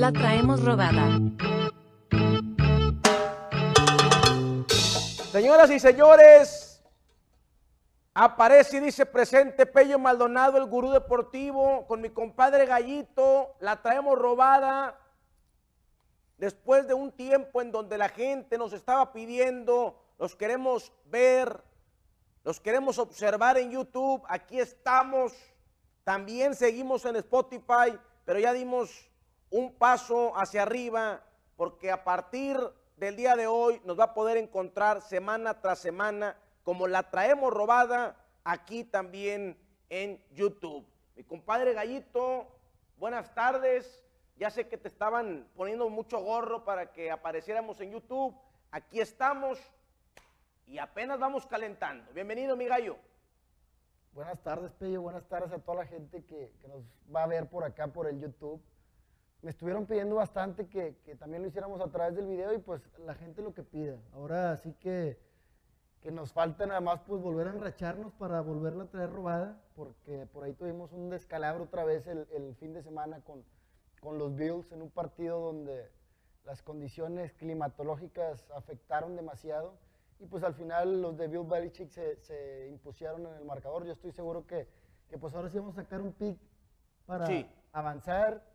La traemos robada. Señoras y señores, aparece y dice presente Pello Maldonado, el gurú deportivo, con mi compadre Gallito, la traemos robada. Después de un tiempo en donde la gente nos estaba pidiendo, los queremos ver, los queremos observar en YouTube, aquí estamos. También seguimos en Spotify, pero ya dimos un paso hacia arriba, porque a partir del día de hoy nos va a poder encontrar semana tras semana, como la traemos robada aquí también en YouTube. Mi compadre Gallito, buenas tardes. Ya sé que te estaban poniendo mucho gorro para que apareciéramos en YouTube. Aquí estamos y apenas vamos calentando. Bienvenido, mi gallo. Buenas tardes, Pello. Buenas tardes a toda la gente que, que nos va a ver por acá, por el YouTube me estuvieron pidiendo bastante que, también lo hiciéramos a través del video y pues la gente lo que pida. Ahora sí que, que nos falta nada más pues volver a enracharnos para volverla a traer robada, porque por ahí tuvimos un descalabro otra vez el, fin de semana con, con los Bills en un partido donde las condiciones climatológicas afectaron demasiado y pues al final los de Bill Belichick se, se impusieron en el marcador. Yo estoy seguro que, que pues ahora sí vamos a sacar un pick para avanzar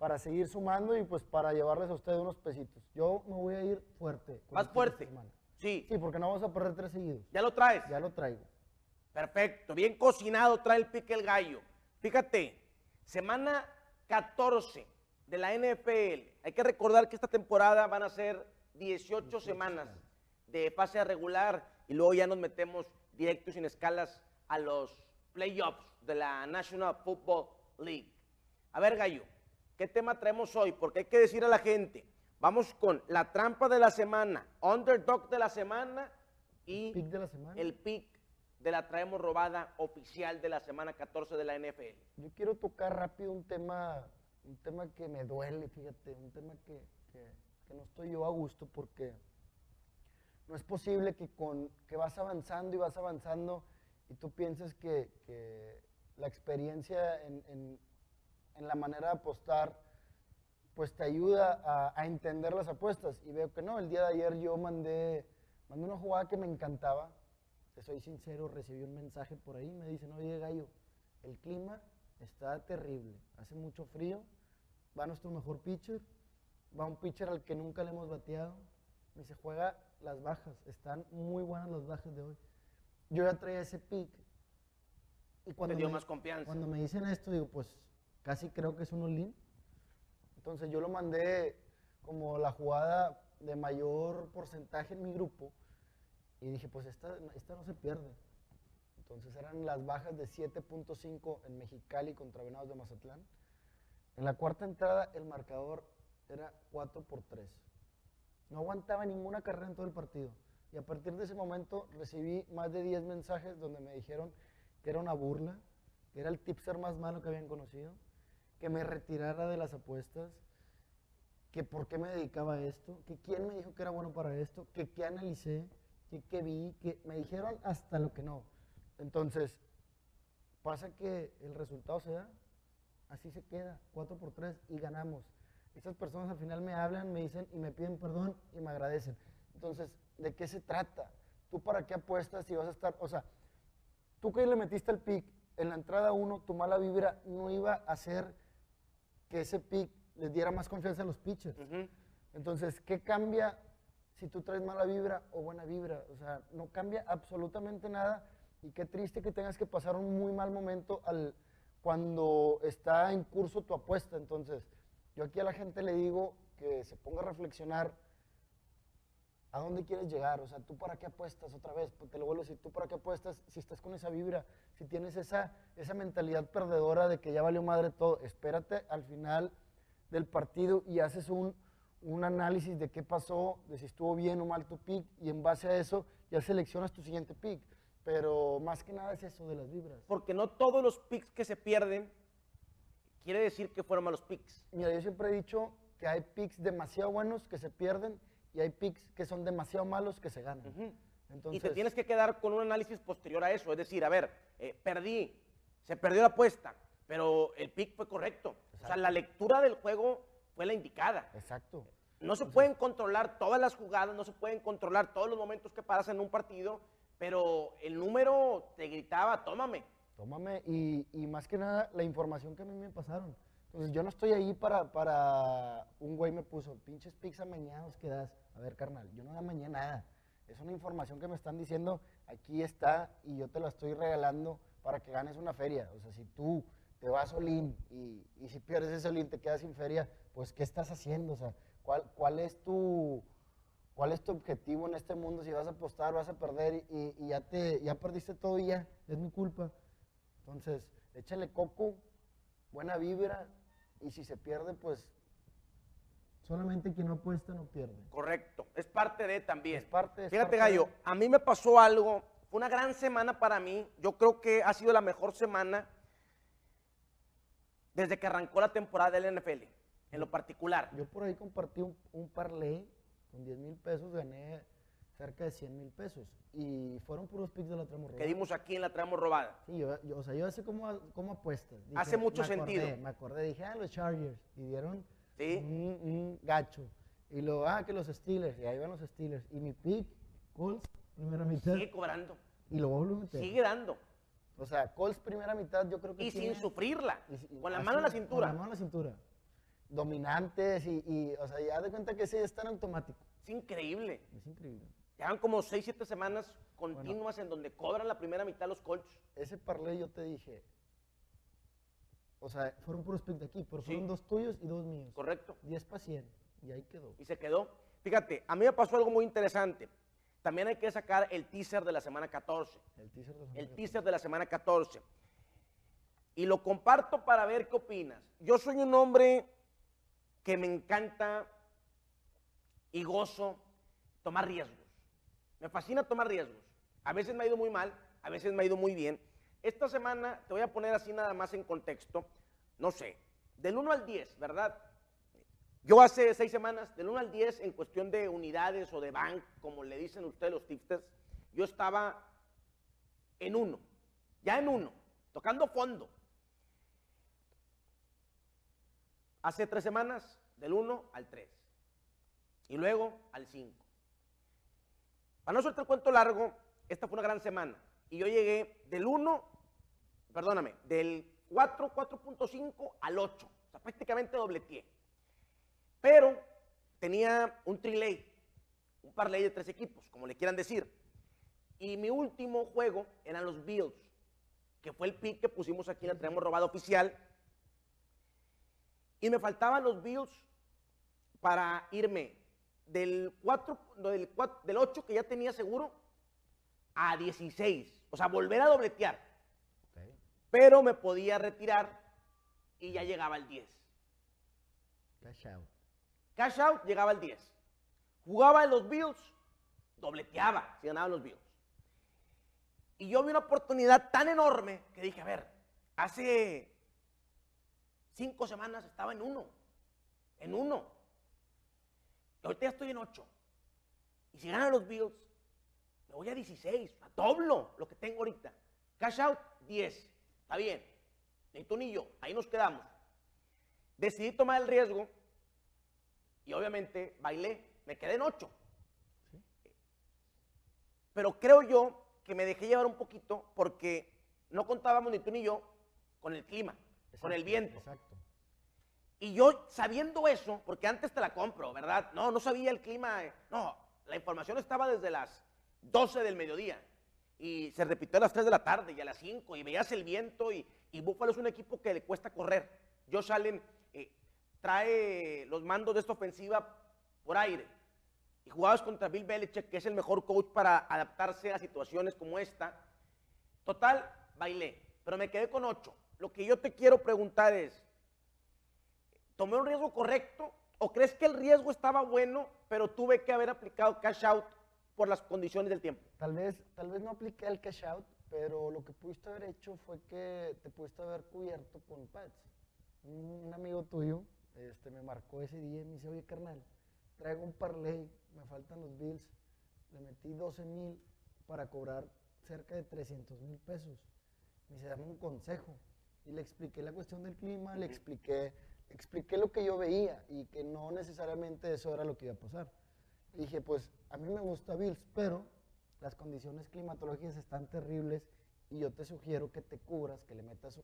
para seguir sumando y pues para llevarles a ustedes unos pesitos. Yo me voy a ir fuerte. ¿Más fuerte? Sí. Sí, porque no vamos a perder tres seguidos. ¿Ya lo traes? Ya lo traigo. Perfecto, bien cocinado trae el pique el gallo. Fíjate, semana 14 de la NFL. Hay que recordar que esta temporada van a ser 18 semanas de fase regular y luego ya nos metemos directos sin escalas a los playoffs de la National Football League. A ver, gallo, ¿Qué tema traemos hoy? Porque hay que decir a la gente, vamos con la trampa de la semana, underdog de la semana y el pick de la semana. El pick de la traemos robada oficial de la semana 14 de la NFL. Yo quiero tocar rápido un tema, un tema que me duele, fíjate, un tema que, no estoy yo a gusto porque no es posible que con que vas avanzando y vas avanzando y tú pienses que, la experiencia en en la manera de apostar, pues te ayuda a, entender las apuestas. Y veo que no, el día de ayer yo mandé, mandé una jugada que me encantaba. Te soy sincero, recibí un mensaje por ahí, me dicen, oye gallo, el clima está terrible, hace mucho frío, va nuestro mejor pitcher, va un pitcher al que nunca le hemos bateado, me dice, juega las bajas, están muy buenas las bajas de hoy. Yo ya traía ese pick. Y cuando dio más confianza. Cuando me dicen esto, digo, pues casi creo que es un all Entonces yo lo mandé como la jugada de mayor porcentaje en mi grupo y dije, pues esta, esta no se pierde. Entonces eran las bajas de 7.5 en Mexicali contra Venados de Mazatlán. En la cuarta entrada el marcador era 4 por 3. No aguantaba ninguna carrera en todo el partido. Y a partir de ese momento recibí más de 10 mensajes donde me dijeron que era una burla, que era el tipster más malo que habían conocido, que me retirara de las apuestas, que por qué me dedicaba a esto, que quién me dijo que era bueno para esto, que qué analicé, que qué vi, que me dijeron hasta lo que no. Entonces, pasa que el resultado se da, así se queda, 4 por 3 y ganamos. Esas personas al final me hablan, me dicen y me piden perdón y me agradecen. Entonces, ¿de qué se trata? ¿Tú para qué apuestas si vas a estar, o sea, tú que le metiste el pick en la entrada 1, tu mala vibra no iba a ser que ese pick les diera más confianza a los pitchers. Entonces, ¿qué cambia si tú traes mala vibra o buena vibra? O sea, no cambia absolutamente nada y qué triste que tengas que pasar un muy mal momento al, cuando está en curso tu apuesta. Entonces, yo aquí a la gente le digo que se ponga a reflexionar ¿A dónde quieres llegar? O sea, ¿tú para qué apuestas otra vez? Pues te lo vuelvo a decir, ¿tú para qué apuestas si estás con esa vibra? Si tienes esa, esa mentalidad perdedora de que ya valió madre todo, espérate al final del partido y haces un, un análisis de qué pasó, de si estuvo bien o mal tu pick y en base a eso ya seleccionas tu siguiente pick. Pero más que nada es eso de las vibras. Porque no todos los picks que se pierden quiere decir que fueron malos picks. Mira, yo siempre he dicho que hay picks demasiado buenos que se pierden y hay picks que son demasiado malos que se ganan. y te tienes que quedar con un análisis posterior a eso, es decir, a ver, eh, perdí, se perdió la apuesta, pero el pick fue correcto. O sea, la lectura del juego fue la indicada. Exacto. No se pueden controlar todas las jugadas, no se pueden controlar todos los momentos que pasan en un partido, pero el número te gritaba, tómame. Tómame y, y más que nada la información que a mí me pasaron. Entonces yo no estoy ahí para, para un güey me puso, pinches pizza mañanos que das. A ver, carnal, yo no da mañana nada. Es una información que me están diciendo, aquí está y yo te la estoy regalando para que ganes una feria. O sea, si tú te vas Olin y, y si pierdes ese Olin te quedas sin feria, pues ¿qué estás haciendo? O sea, ¿cuál, cuál es tu cuál es tu objetivo en este mundo? Si vas a apostar, vas a perder y, y ya te ya perdiste todo y ya, es mi culpa. Entonces, échale coco, buena vibra y si se pierde, pues solamente quien no apuesta no pierde. Correcto, es parte de también. Es parte, es Fíjate, parte Gallo, de- a mí me pasó algo, fue una gran semana para mí, yo creo que ha sido la mejor semana desde que arrancó la temporada del NFL, en lo particular. Yo por ahí compartí un, un parlay con 10 mil pesos, gané cerca de 100 mil pesos. Y fueron puros picks de la tramo que dimos aquí en la traemos robada. Sí, yo, yo- o sea, yo sé cómo, cómo apuestas. Hace mucho me acordé, sentido. Me acordé, dije, ah, los Chargers. Y dieron Sí. un, un gacho. Y luego, ah, que los Steelers. Y ahí van los Steelers. Y mi pick, Colts, primera mitad. Sigue cobrando, Y lo vuelvo a meter. sigue dando. O sea, Colts, primera mitad, yo creo que Y sin sufrirla, y con la así, mano en la Con la cintura. mano en la cintura. Dominantes y, y, o sea, ya de cuenta que ya está en automático. Es increíble. Es increíble. Llevan como 6, 7 semanas continuas en donde cobran la primera mitad los Colts. Ese parlay yo te dije, o sea, fueron puros picks de aquí, pero Sí. fueron dos tuyos y dos míos. Correcto. 10 para 100. Y ahí quedó. Y se quedó. Fíjate, a mí me pasó algo muy interesante. También hay que sacar el teaser de la semana 14. El teaser de la El semana teaser de la semana 14. Y lo comparto para ver qué opinas. Yo soy un hombre que me encanta y gozo tomar riesgos. Me fascina tomar riesgos. A veces me ha ido muy mal, a veces me ha ido muy bien. Esta semana te voy a poner así nada más en contexto. No sé, del 1 al 10, ¿verdad? Yo hace seis semanas, del 1 al 10, en cuestión de unidades o de bank, como le dicen ustedes los tipsters, yo estaba en uno, ya en uno, tocando fondo. Hace tres semanas, del 1 al 3. Y luego al 5. Para no soltar el cuento largo, esta fue una gran semana. Y yo llegué del 1, perdóname, del 4, 4.5 al 8. O sea, prácticamente dobleteé. Pero tenía un trilay, un parlay de tres equipos, como le quieran decir. Y mi último juego eran los Bills, que fue el pick que pusimos aquí, la tenemos robado oficial. Y me faltaban los Bills para irme del 4, no, del, 4 del 8 que ya tenía seguro a 16. O sea, volver a dobletear. Ok. Pero me podía retirar y ya llegaba al 10. Cash out. Cash out llegaba al 10. Jugaba en los Bills, dobleteaba si ganaban los Bills. Y yo vi una oportunidad tan enorme que dije, a ver, hace cinco semanas estaba en uno, en uno. Ahorita ya estoy en ocho. Y si ganan los Bills, me voy a 16, a doblo lo que tengo ahorita. Cash out, 10. Está bien. Ni tú ni yo, ahí nos quedamos. Decidí tomar el riesgo y obviamente bailé, me quedé en 8. Pero creo yo que me dejé llevar un poquito porque no contábamos ni tú ni yo con el clima, con el viento. Exacto. Y yo sabiendo eso, porque antes te la compro, ¿verdad? No, no sabía el clima. eh, No, la información estaba desde las 12 del mediodía. Y se repitió a las 3 de la tarde y a las 5. Y veías el viento. Y, y Buffalo es un equipo que le cuesta correr. Josh Allen eh, trae los mandos de esta ofensiva por aire. Y jugabas contra Bill Belichick, que es el mejor coach para adaptarse a situaciones como esta. Total, bailé. Pero me quedé con 8. Lo que yo te quiero preguntar es, ¿Tomé un riesgo correcto? ¿O crees que el riesgo estaba bueno, pero tuve que haber aplicado cash out por las condiciones del tiempo? Tal vez, tal vez no apliqué el cash out, pero lo que pudiste haber hecho fue que te pudiste haber cubierto con pads. Un, un amigo tuyo este, me marcó ese día y me dice, oye carnal, traigo un parlay, me faltan los bills, le metí 12 mil para cobrar cerca de 300 mil pesos. Me dice, dame un consejo. Y le expliqué la cuestión del clima, le expliqué, expliqué lo que yo veía y que no necesariamente eso era lo que iba a pasar. Y dije, pues a mí me gusta Bills, pero las condiciones climatológicas están terribles y yo te sugiero que te cubras, que le metas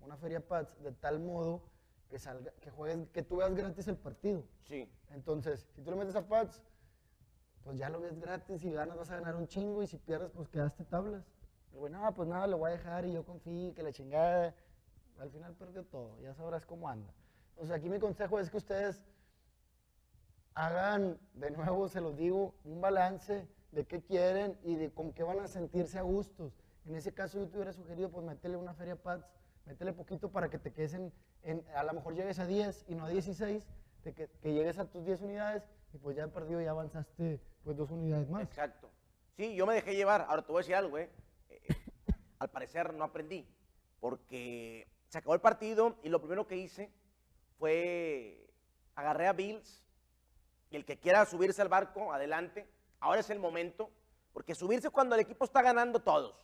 una feria Pats de tal modo que salga, que juegues, que tú veas gratis el partido. Sí. Entonces, si tú le metes a Pats, pues ya lo ves gratis y ganas, vas a ganar un chingo y si pierdes, pues quedaste tablas. El güey, no, pues nada, lo voy a dejar y yo confío que la chingada. Al final perdió todo, ya sabrás cómo anda. O sea, aquí mi consejo es que ustedes hagan, de nuevo se los digo, un balance de qué quieren y de con qué van a sentirse a gustos. En ese caso yo te hubiera sugerido, pues métele una feria Pats, métele poquito para que te quedes en, a lo mejor llegues a 10 y no a 16, de que, llegues a tus 10 unidades y pues ya perdido, ya avanzaste pues dos unidades más. Exacto. Sí, yo me dejé llevar. Ahora te voy a decir algo, ¿eh? Eh, al parecer no aprendí, porque se acabó el partido y lo primero que hice fue agarré a Bills y el que quiera subirse al barco, adelante. Ahora es el momento, porque subirse cuando el equipo está ganando todos.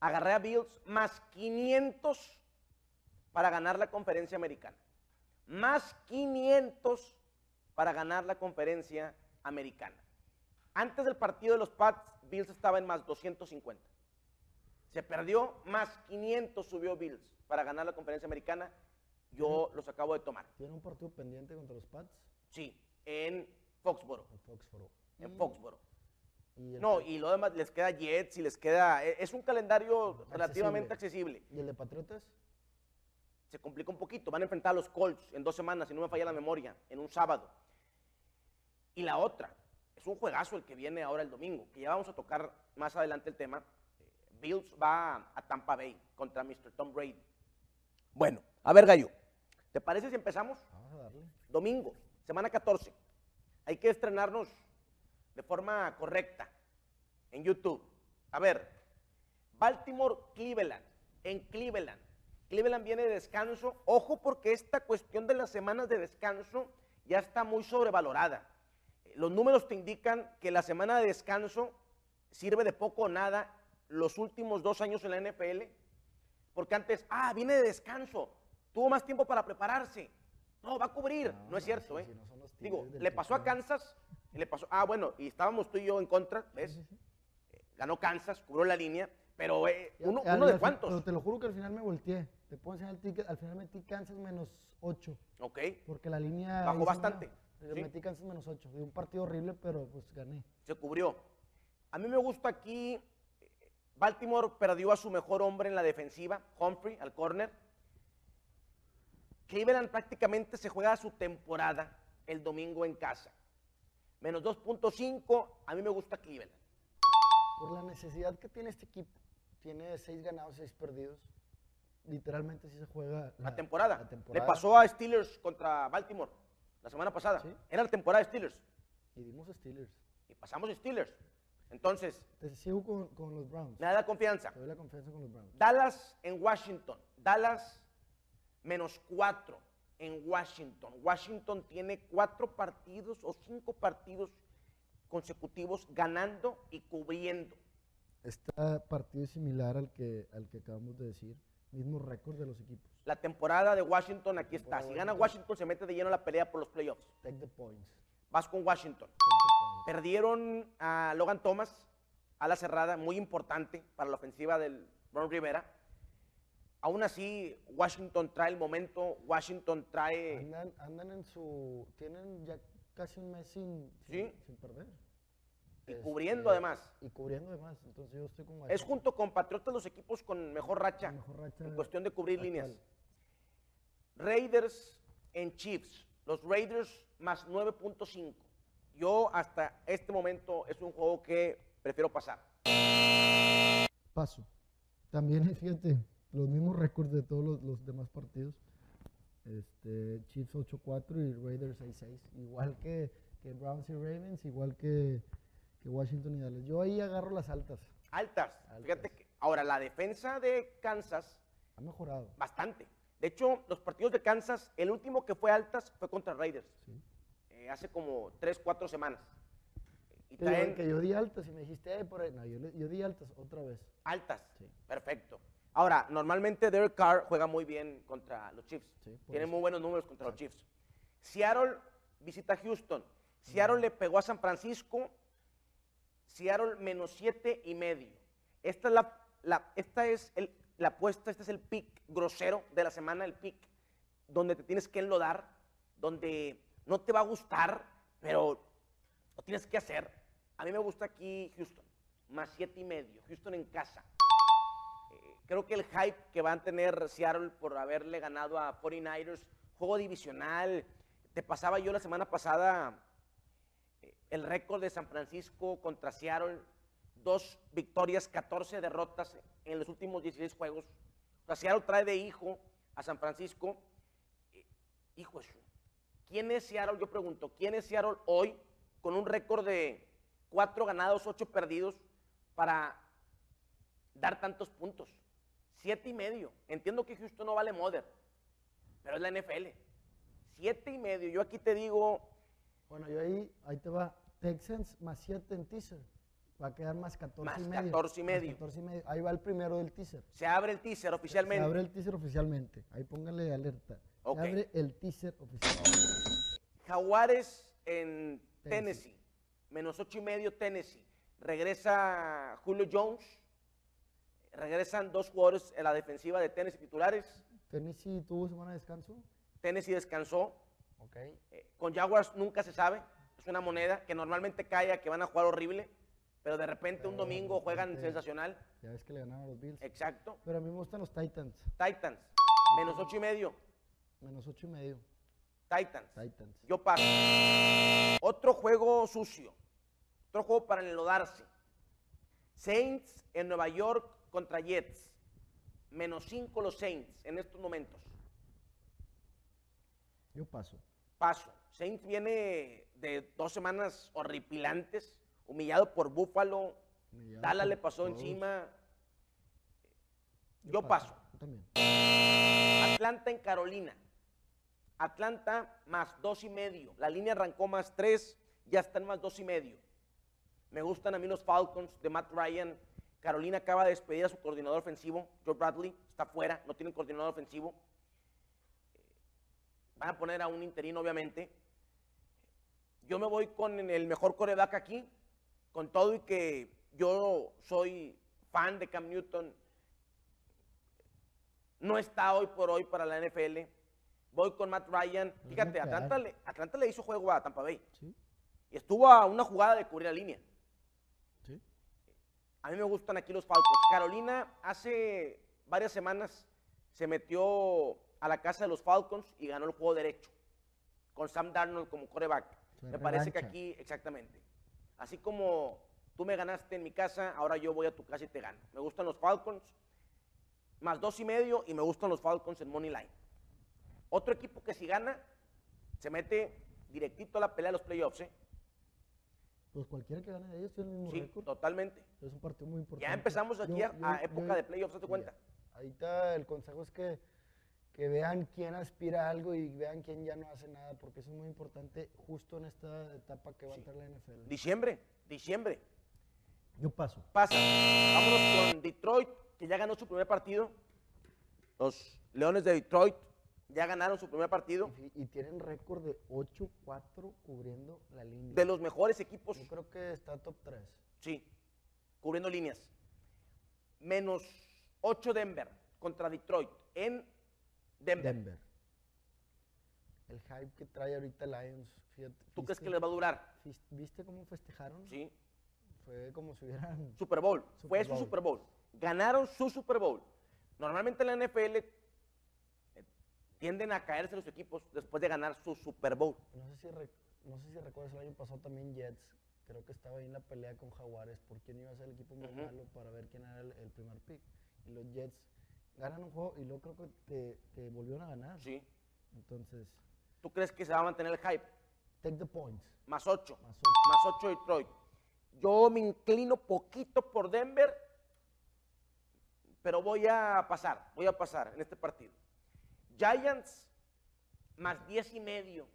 Agarré a Bills más 500 para ganar la conferencia americana. Más 500 para ganar la conferencia americana. Antes del partido de los Pats, Bills estaba en más 250. Se perdió, más 500 subió Bills para ganar la conferencia americana. Yo los acabo de tomar. Tiene un partido pendiente contra los Pats Sí, en Foxboro. en Foxboro. En Foxboro. y No, y lo demás les queda Jets y les queda. e- Es un calendario relativamente accesible. ¿Y el de Patriotas? Se complica un poquito. Van a enfrentar a los Colts en dos semanas, si no me falla la memoria, en un sábado. Y la otra, es un juegazo el que viene ahora el domingo, que ya vamos a tocar más adelante el tema. Bills va a Tampa Bay contra Mr. Tom Brady. Bueno, a ver, Gallo, ¿te parece si empezamos? Vamos a darle. Domingo, semana 14. Hay que estrenarnos de forma correcta en YouTube. A ver, Baltimore, Cleveland. En Cleveland. Cleveland viene de descanso. Ojo porque esta cuestión de las semanas de descanso ya está muy sobrevalorada. Los números te indican que la semana de descanso sirve de poco o nada los últimos dos años en la NFL. Porque antes, ah, viene de descanso. Tuvo más tiempo para prepararse. No, va a cubrir. No, No, es cierto, sí, ¿eh? sí, no son los Digo, le pasó a. Kansas, le pasó, ah, bueno, y estábamos tú y yo en contra, ¿ves? Sí, sí, sí. Eh, Ganó Kansas, cubrió la línea, pero eh, Ya- uno, ya- uno ya de cuántos, Pero te lo juro que al final me volteé. Te puedo enseñar el ticket. Al final metí Kansas menos 8. ¿ok? Porque la línea. Bajó bastante, me- sí. Metí Kansas menos 8. De un partido horrible, pero pues gané. Se cubrió. A mí me gusta aquí, eh, Baltimore perdió a su mejor hombre en la defensiva, Humphrey, al corner. Cleveland prácticamente se juega su temporada el domingo en casa. Menos 2.5, a mí me gusta Cleveland. Por la necesidad que tiene este equipo. Tiene 6 ganados, 6 perdidos. Literalmente sí se juega La, temporada. la Le temporada. pasó a Steelers contra Baltimore la semana pasada. Sí. Era la temporada de Steelers. Y dimos Steelers. Y pasamos a Steelers. Entonces, Te sigo con, con los Browns. me da confianza. Te doy la confianza con los Browns. Dallas en Washington. Dallas menos cuatro en Washington. Washington tiene cuatro partidos o cinco partidos consecutivos ganando y cubriendo. Este partido es similar al que, al que acabamos de decir. Mismo récord de los equipos. La temporada de Washington aquí está. Si gana Washington. Se mete de lleno a la pelea por los playoffs. Take the points. Vas con Washington. Take the points. Perdieron a Logan Thomas, a la cerrada, muy importante para la ofensiva del Ron Rivera. Aún así, Washington trae el momento, Washington trae... Andan, andan en su. Tienen ya casi un mes sin, sin, Sí. sin perder. Y Este, cubriendo además. Y cubriendo además. Entonces yo estoy con Es junto con Patriotas los equipos con mejor racha, mejor racha en cuestión de cubrir líneas. Raiders en Chiefs. Los Raiders más 9.5. Yo hasta este momento es un juego que prefiero pasar. Paso. También, fíjate, los mismos récords de todos los, los demás partidos. Este, Chiefs 8-4 y Raiders 6-6. Igual que, que Browns y Ravens, igual que, que Washington y Dallas. Yo ahí agarro las altas. Altas. Altas. Fíjate que ahora la defensa de Kansas Ha mejorado. bastante. De hecho, los partidos de Kansas, el último que fue altas fue contra Raiders, Sí. eh, hace como 3, 4 semanas. Y Que yo, traen que yo di altas y me dijiste, "Eh, por ahí". No, yo, yo di altas otra vez. altas. Sí. Perfecto. Ahora, normalmente Derek Carr juega muy bien contra los Chiefs. Sí, Tiene muy buenos números contra los Chiefs. Seattle visita Houston. Seattle le pegó a San Francisco. Seattle menos siete y medio. Esta es la, la- esta es el- la apuesta, este es el pick grosero de la semana, el pick donde te tienes que enlodar, donde no te va a gustar, pero lo tienes que hacer. A mí me gusta aquí Houston, más siete y medio, Houston en casa. Creo que el hype que van a tener Seattle por haberle ganado a 49ers, juego divisional, te pasaba yo la semana pasada eh, el récord de San Francisco contra Seattle, dos victorias, 14 derrotas en los últimos 16 juegos. O sea, Seattle trae de hijo a San Francisco. Eh, Hijo eso. ¿Quién es Seattle? Yo pregunto, ¿quién es Seattle hoy con un récord de cuatro ganados, ocho perdidos para dar tantos puntos? Siete y medio. Entiendo que Houston no vale Mother, pero es la NFL. Siete y medio. Yo aquí te digo, Bueno, yo ahí, ahí te va. Texans más 7 en teaser. Va a quedar más 14 Más y medio. 14 y Más medio. 14 y medio. Ahí va el primero del teaser. se abre el teaser oficialmente. Se abre el teaser oficialmente. Ahí póngale alerta. Se abre el teaser oficial. Jaguares en Tennessee. Tennessee. Menos ocho y medio Tennessee. Regresa Julio Jones. Regresan dos jugadores en la defensiva de Tennessee titulares. Tennessee tuvo semana de descanso. Tennessee descansó. Ok. Eh, con Jaguars nunca se sabe. Es una moneda que normalmente cae a que van a jugar horrible. Pero de repente un Pero domingo juegan sensacional. Ya ves que le ganaron a los Bills. Exacto. Pero a mí me gustan los Titans. Titans. Menos ocho y medio. Menos 8 y medio. Titans. Titans. Yo paso. Otro juego sucio. Otro juego para enlodarse. Saints en Nueva York contra Jets. Menos 5 los Saints en estos momentos. Yo paso. Paso. Saints viene de dos semanas horripilantes, humillado por Buffalo. Humillado Dallas por le pasó todos. encima. Yo paso. Yo también. Atlanta en Carolina. Atlanta más dos y medio. La línea arrancó más tres, ya están más dos y medio. Me gustan a mí los Falcons de Matt Ryan. Carolina acaba de despedir a su coordinador ofensivo, Joe Bradley, está fuera, no tienen coordinador ofensivo. Van a poner a un interino, obviamente. Yo me voy con el mejor coreback aquí, con todo y que yo soy fan de Cam Newton, no está hoy por hoy para la NFL. Voy con Matt Ryan. Pues Fíjate, Atlanta le, Atlanta le hizo juego a Tampa Bay. Sí. Y estuvo a una jugada de cubrir la línea. A mí me gustan aquí los Falcons. Carolina hace varias semanas se metió a la casa de los Falcons y ganó el juego derecho. Con Sam Darnold como coreback. Me parece que aquí, exactamente. Así como tú me ganaste en mi casa, ahora yo voy a tu casa y te gano. Me gustan los Falcons, más dos y medio, y me gustan los Falcons en Money Line. Otro equipo que si gana, se mete directito a la pelea de los playoffs, ¿eh? Pues cualquiera que gane de ellos tiene el mismo Sí, récord. totalmente. Es un partido muy importante. Ya empezamos aquí Yo- a, yo- a yo- época de playoffs, ¿te cuenta? Ahorita el consejo es que, que vean quién aspira a algo y vean quién ya no hace nada, porque eso es muy importante justo en esta etapa que va a entrar la NFL. Diciembre, diciembre. Yo paso. Pasa. Vámonos con Detroit, que ya ganó su primer partido. Los Leones de Detroit ya ganaron su primer partido. Y, y tienen récord de 8-4 cubriendo la línea. De los mejores equipos, Yo creo que está top 3. sí, cubriendo líneas. Menos 8 Denver contra Detroit en Denver. Denver. El hype que trae ahorita Lions. Fíjate, ¿Tú crees que ¿viste- les va a durar? ¿Viste cómo festejaron? Sí. Fue como si hubieran... Super Bowl. Fue su. Super Bowl. Ganaron su Super Bowl. Normalmente en la NFL tienden a caerse los equipos después de ganar su Super Bowl. No sé, si rec- no sé si recuerdas el año pasado también Jets. Creo que estaba ahí en la pelea con Jaguares por quién iba a ser el equipo más malo para ver quién era el, el primer pick. Y los Jets ganan un juego y luego creo que, que, que volvieron a ganar. Sí. Entonces, ¿Tú crees que se va a mantener el hype? take the points. Más 8. Más ocho. Más 8 Detroit. Yo me inclino poquito por Denver, pero voy a pasar, voy a pasar en este partido. Giants más 10 y medio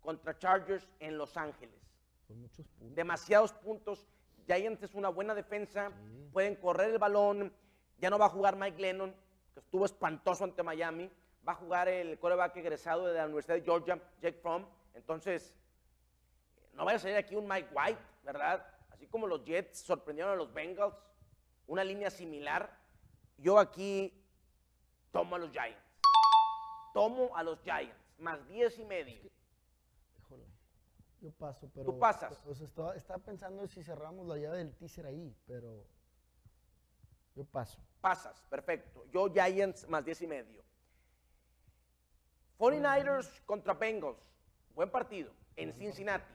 contra Chargers en Los Ángeles. Son muchos puntos. Demasiados puntos. Giants es una buena defensa, Sí. pueden correr el balón. Ya no va a jugar Mike Lennon, que estuvo espantoso ante Miami. Va a jugar el coreback egresado de la Universidad de Georgia, Jake Fromm. Entonces, no vaya a salir aquí un Mike White, ¿verdad? Así como los Jets sorprendieron a los Bengals, una línea similar. Yo aquí tomo a los Giants. Tomo a los Giants, más 10 y medio. Híjole. Yo paso, pero. Tú pasas. O sea, estaba, estaba pensando si cerramos la llave del teaser ahí, pero. Yo paso. Pasas, perfecto. Yo Giants más 10 y medio. 49ers contra Bengals. Buen partido en Cincinnati.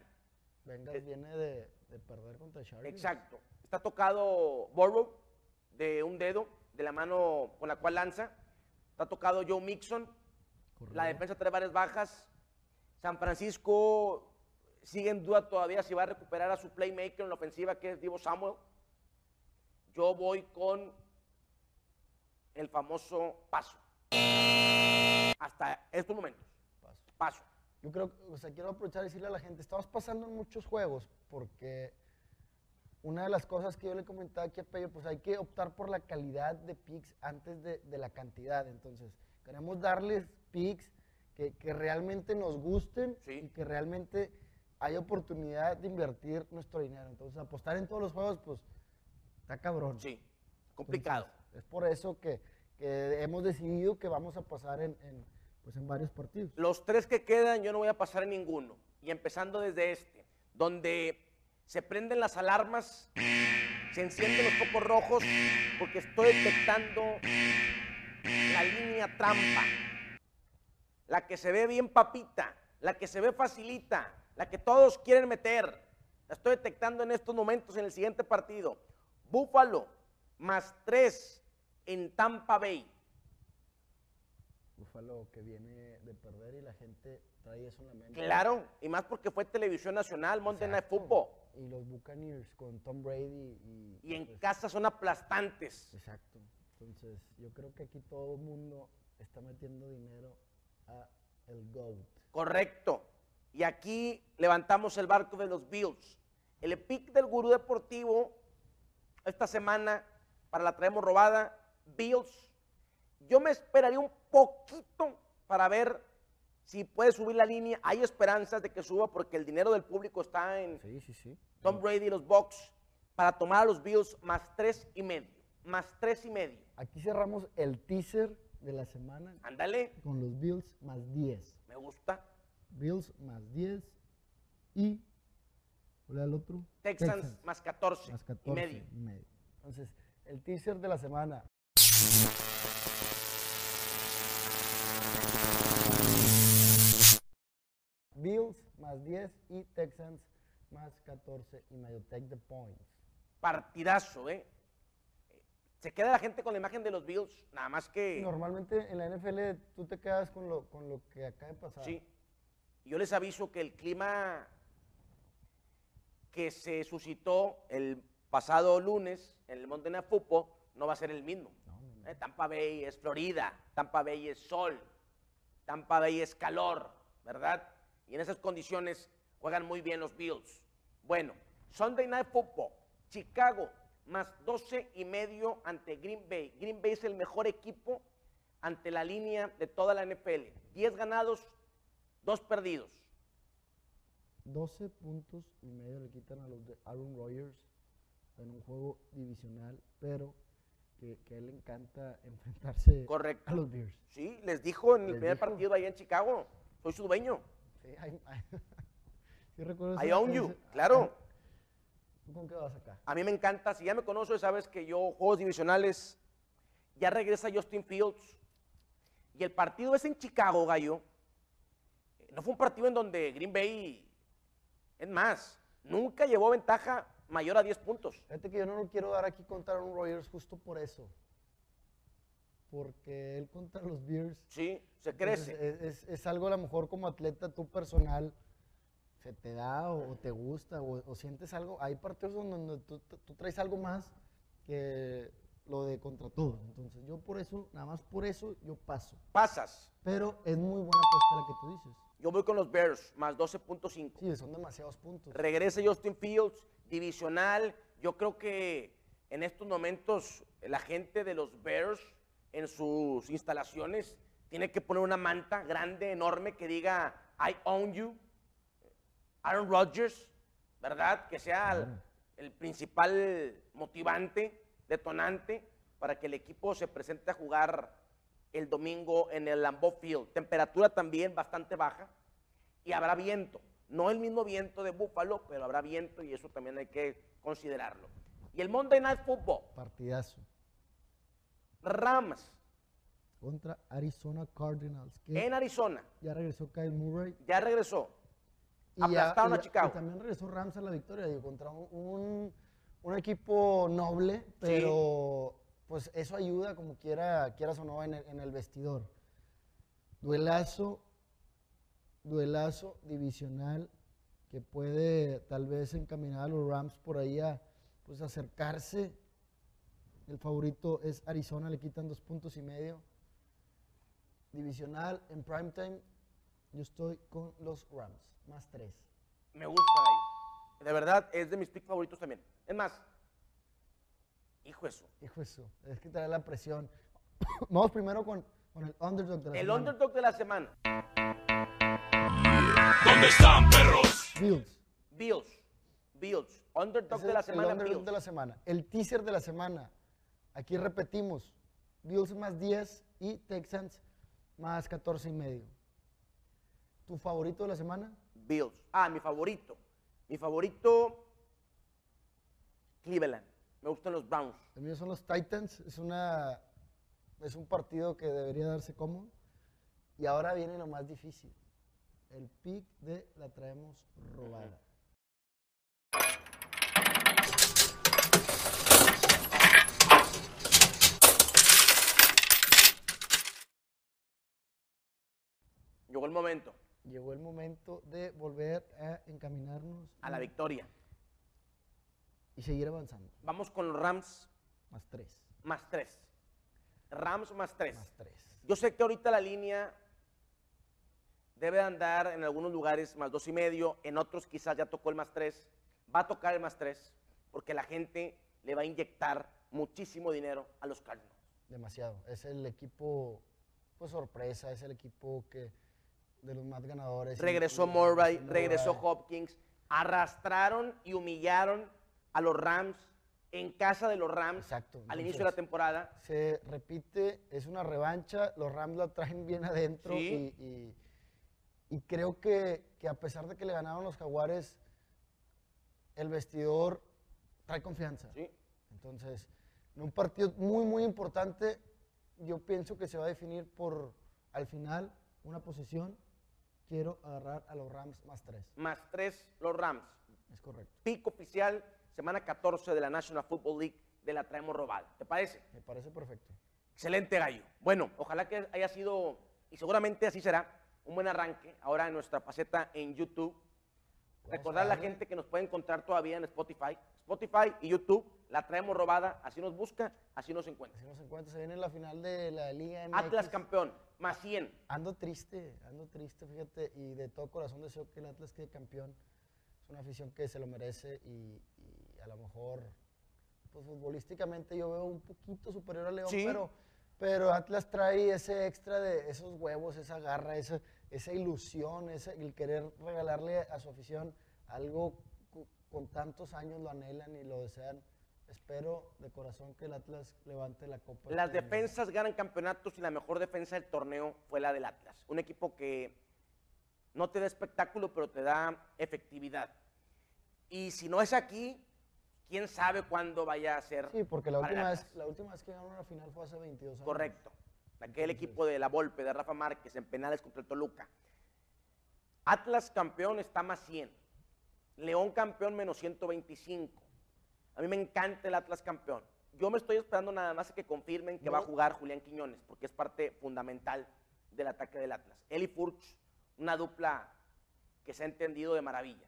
Bengals viene de, de perder contra Chargers. Exacto. Está tocado Burrow de un dedo, de la mano con la cual lanza. Está tocado Joe Mixon. La defensa trae varias bajas. San Francisco sigue en duda todavía si va a recuperar a su playmaker en la ofensiva, que es Divo Samuel. Yo voy con el famoso paso. Hasta estos momentos. Paso. Paso. Yo creo, o sea, quiero aprovechar y decirle a la gente, estamos pasando en muchos juegos porque una de las cosas que yo le comentaba aquí a Pello, pues hay que optar por la calidad de picks antes de, de la cantidad. Entonces, queremos darles picks que, que realmente nos gusten Sí. y que realmente hay oportunidad de invertir nuestro dinero. Entonces, apostar en todos los juegos, pues, está cabrón. Sí. Complicado. Entonces, es por eso que, que hemos decidido que vamos a pasar en, en, pues, en varios partidos. Los tres que quedan yo no voy a pasar en ninguno. Y empezando desde este, donde se prenden las alarmas, se encienden los focos rojos, porque estoy detectando línea trampa. La que se ve bien papita, la que se ve facilita, la que todos quieren meter. La estoy detectando en estos momentos en el siguiente partido. Búfalo más tres en Tampa Bay. Búfalo que viene de perder y la gente trae eso en la mente. Claro, y más porque fue televisión nacional, Monday Night. Football. Y los Buccaneers con Tom Brady y... Y en pues, casa son aplastantes. Exacto. Entonces, yo creo que aquí todo el mundo está metiendo dinero a el GOAT. Correcto. Y aquí levantamos el barco de los Bills. El pick del gurú deportivo esta semana, para la traemos robada, Bills. Yo me esperaría un poquito para ver si puede subir la línea. Hay esperanzas de que suba porque el dinero del público está en Sí, sí, sí. Tom Brady y los Bucks para tomar a los Bills más tres y medio. Más tres y medio. Aquí cerramos el teaser de la semana Ándale, con los Bills más 10. me gusta. Bills más 10 y... ¿Cuál era el otro? Texans, más 14, más 14 y medio. y medio. Entonces, el teaser de la semana. Bills más 10 y Texans más 14 y medio. Take the points. Partidazo, ¿eh? Se queda la gente con la imagen de los Bills, nada más que... Normalmente en la NFL tú te quedas con lo, con lo que acaba de pasar. Sí. Yo les aviso que el clima que se suscitó el pasado lunes en el Night Football no va a ser el mismo. No, no, no. Eh, Tampa Bay es Florida, Tampa Bay es sol, Tampa Bay es calor, ¿verdad? Y en esas condiciones juegan muy bien los Bills. Bueno, Sunday Night Football, Chicago más 12 y medio ante Green Bay. Green Bay es el mejor equipo ante la línea de toda la NFL. 10 ganados, 2 perdidos. 12 puntos y medio le quitan a los de Aaron Rodgers en un juego divisional, pero que, que a él le encanta enfrentarse Correcto. a los Bears. Sí, les dijo en el Les primer dijo. partido allá en Chicago, soy su dueño. Sí, hay- hay- sí recuerdo I ese- own you, claro. ¿Tú ¿Con qué vas acá? A mí me encanta, si ya me conoces, sabes que yo juegos divisionales, ya regresa Justin Fields. Y el partido es en Chicago, Gallo. No fue un partido en donde Green Bay, es más, nunca llevó ventaja mayor a 10 puntos. Fíjate que yo no lo quiero dar aquí contra Aaron Rodgers justo por eso. Porque él contra los Bears Sí, se crece. Es, es- es algo a lo mejor como atleta tú personal, se te da o, o te gusta o, o sientes algo. Hay partidos donde tú, tú traes algo más que lo de contra todo. Entonces yo por eso, nada más por eso yo paso. Pasas. Pero es muy buena apuesta la que tú dices. Yo voy con los Bears, más 12.5. Sí, son demasiados puntos. Regresa Justin Fields, divisional. Yo creo que en estos momentos la gente de los Bears en sus instalaciones tiene que poner una manta grande, enorme, que diga I own you. Aaron Rodgers, ¿verdad? Que sea el, el principal motivante, detonante, para que el equipo se presente a jugar el domingo en el Lambeau Field. Temperatura también bastante baja y habrá viento. No el mismo viento de Buffalo, pero habrá viento y eso también hay que considerarlo. Y el Monday Night Football, Partidazo. Rams Contra Arizona Cardinals. En Arizona. ya regresó Kyle Murray. Ya regresó. Y, Aplastaron y a ya- Chicago. y también regresó Rams a la victoria, digo, contra un, un- equipo noble, pero pues eso ayuda como quiera, quieras o no en el, en el vestidor. Duelazo, duelazo divisional que puede tal vez encaminar a los Rams por ahí a pues acercarse. El favorito es Arizona, le quitan dos puntos y medio. Divisional en primetime, yo estoy con los Rams, más tres. Me gusta ahí. De verdad, es de mis picks favoritos también. Es más, hijo eso. Hijo eso, es que trae la presión. Vamos primero con, con el underdog de la El semana. underdog de la semana. ¿Dónde están, perros? Bills. Bills. Bills. Underdog de la es el semana, underdog Bills. de la semana. El teaser de la semana. Aquí repetimos. Bills más 10 y Texans más 14 y medio. ¿Tu favorito de la semana? Bills. Ah, mi favorito. Mi favorito, Cleveland. Me gustan los Browns. El mío son los Titans. Es, una, es un partido que debería darse cómodo. Y ahora viene lo más difícil. El pick de la traemos robada. Llegó el momento Llegó el momento de volver a encaminarnos a la victoria. y seguir avanzando. Vamos con los Rams Más 3. más tres. Rams más tres. Más 3. Yo sé que ahorita la línea debe andar en algunos lugares más dos y medio, en otros quizás ya tocó el más tres. Va a tocar el más tres porque la gente le va a inyectar muchísimo dinero a los Cardinals. Demasiado. Es el equipo, pues sorpresa, es el equipo que de los más ganadores. Regresó Murray, regresó. Hopkins, arrastraron y humillaron a los Rams en casa de los Rams Exacto, al inicio de la temporada. Se repite, es una revancha, los Rams la traen bien adentro Sí. y, y- y creo que, que a pesar de que le ganaron los Jaguares, el vestidor trae confianza. ¿sí? Entonces, en un partido muy, muy importante, yo pienso que se va a definir por, al final, una posición. Quiero agarrar a los Rams más tres. Más tres los Rams. Es correcto. Pico oficial, semana 14 de la National Football League de la traemos robada. ¿Te parece? Me parece perfecto. Excelente gallo. Bueno, ojalá que haya sido, y seguramente así será, un buen arranque ahora en nuestra faceta en YouTube. Recordar a la gente que nos puede encontrar todavía en Spotify. Spotify y YouTube, la traemos robada, así nos busca, así nos encuentra. Así nos encuentra, se viene la final de la Liga MX. Atlas campeón, más 100. Ando triste, ando triste, fíjate, y de todo corazón deseo que el Atlas quede campeón. Es una afición que se lo merece y, y a lo mejor, pues futbolísticamente yo veo un poquito superior al León, Sí. pero, pero Atlas trae ese extra de esos huevos, esa garra, esa, esa ilusión, ese, el querer regalarle a su afición algo con tantos años lo anhelan y lo desean. Espero de corazón que el Atlas levante la copa. Las este defensas ganan campeonatos y la mejor defensa del torneo fue la del Atlas. Un equipo que no te da espectáculo, pero te da efectividad. Y si no es aquí, quién sabe cuándo vaya a ser. Sí, porque la última, vez, la última vez que ganaron una final fue hace 22 años. Correcto. Aquel equipo de la Volpe, de Rafa Márquez, en penales contra el Toluca. Atlas campeón está más 100. León campeón menos 125. A mí me encanta el Atlas campeón. Yo me estoy esperando nada más a que confirmen que va a jugar Julián Quiñones, porque es parte fundamental del ataque del Atlas. Él y Furch, una dupla que se ha entendido de maravilla.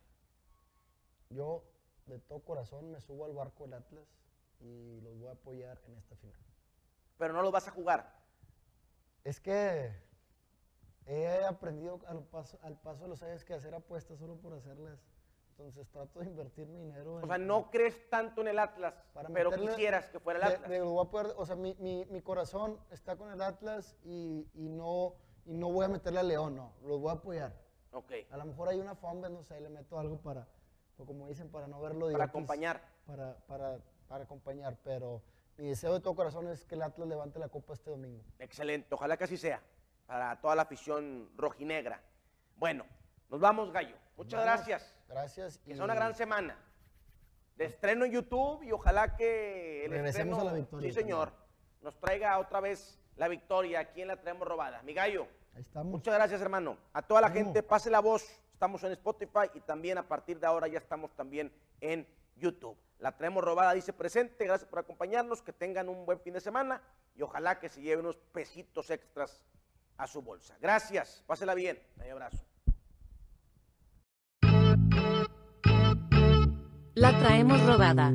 Yo, de todo corazón, me subo al barco del Atlas y los voy a apoyar en esta final. Pero no los vas a jugar. Es que he aprendido al paso, al paso de los años que hacer apuestas solo por hacerlas Entonces trato de invertir mi dinero O en- sea, no crees tanto en el Atlas, para pero meterle- quisieras que fuera el de- Atlas. de- voy a poder- o sea, mi, mi- mi corazón está con el Atlas y, y no, y no voy a meterle a León, no. Los voy a apoyar. Ok, A lo mejor hay una fomba, no sé, le meto algo para, o como dicen, para no verlo de para acompañar. Para, para, para acompañar, pero mi deseo de todo corazón es que el Atlas levante la copa este domingo. Excelente, ojalá que así sea, para toda la afición rojinegra. Bueno, nos vamos, Gallo. Muchas Vamos. gracias. Gracias. Que sea una gran semana. De estreno en YouTube y ojalá que el Regresemos estreno, a la victoria sí señor, nos traiga otra vez la victoria. Aquí en la traemos robada. Mi Gallo, Ahí estamos. muchas gracias hermano. A toda la gente, pase la voz. Estamos en Spotify y también a partir de ahora ya estamos también en YouTube. La traemos robada, dice presente. Gracias por acompañarnos. Que tengan un buen fin de semana y ojalá que se lleven unos pesitos extras a su bolsa. Gracias, pásela bien. Un abrazo. La traemos robada.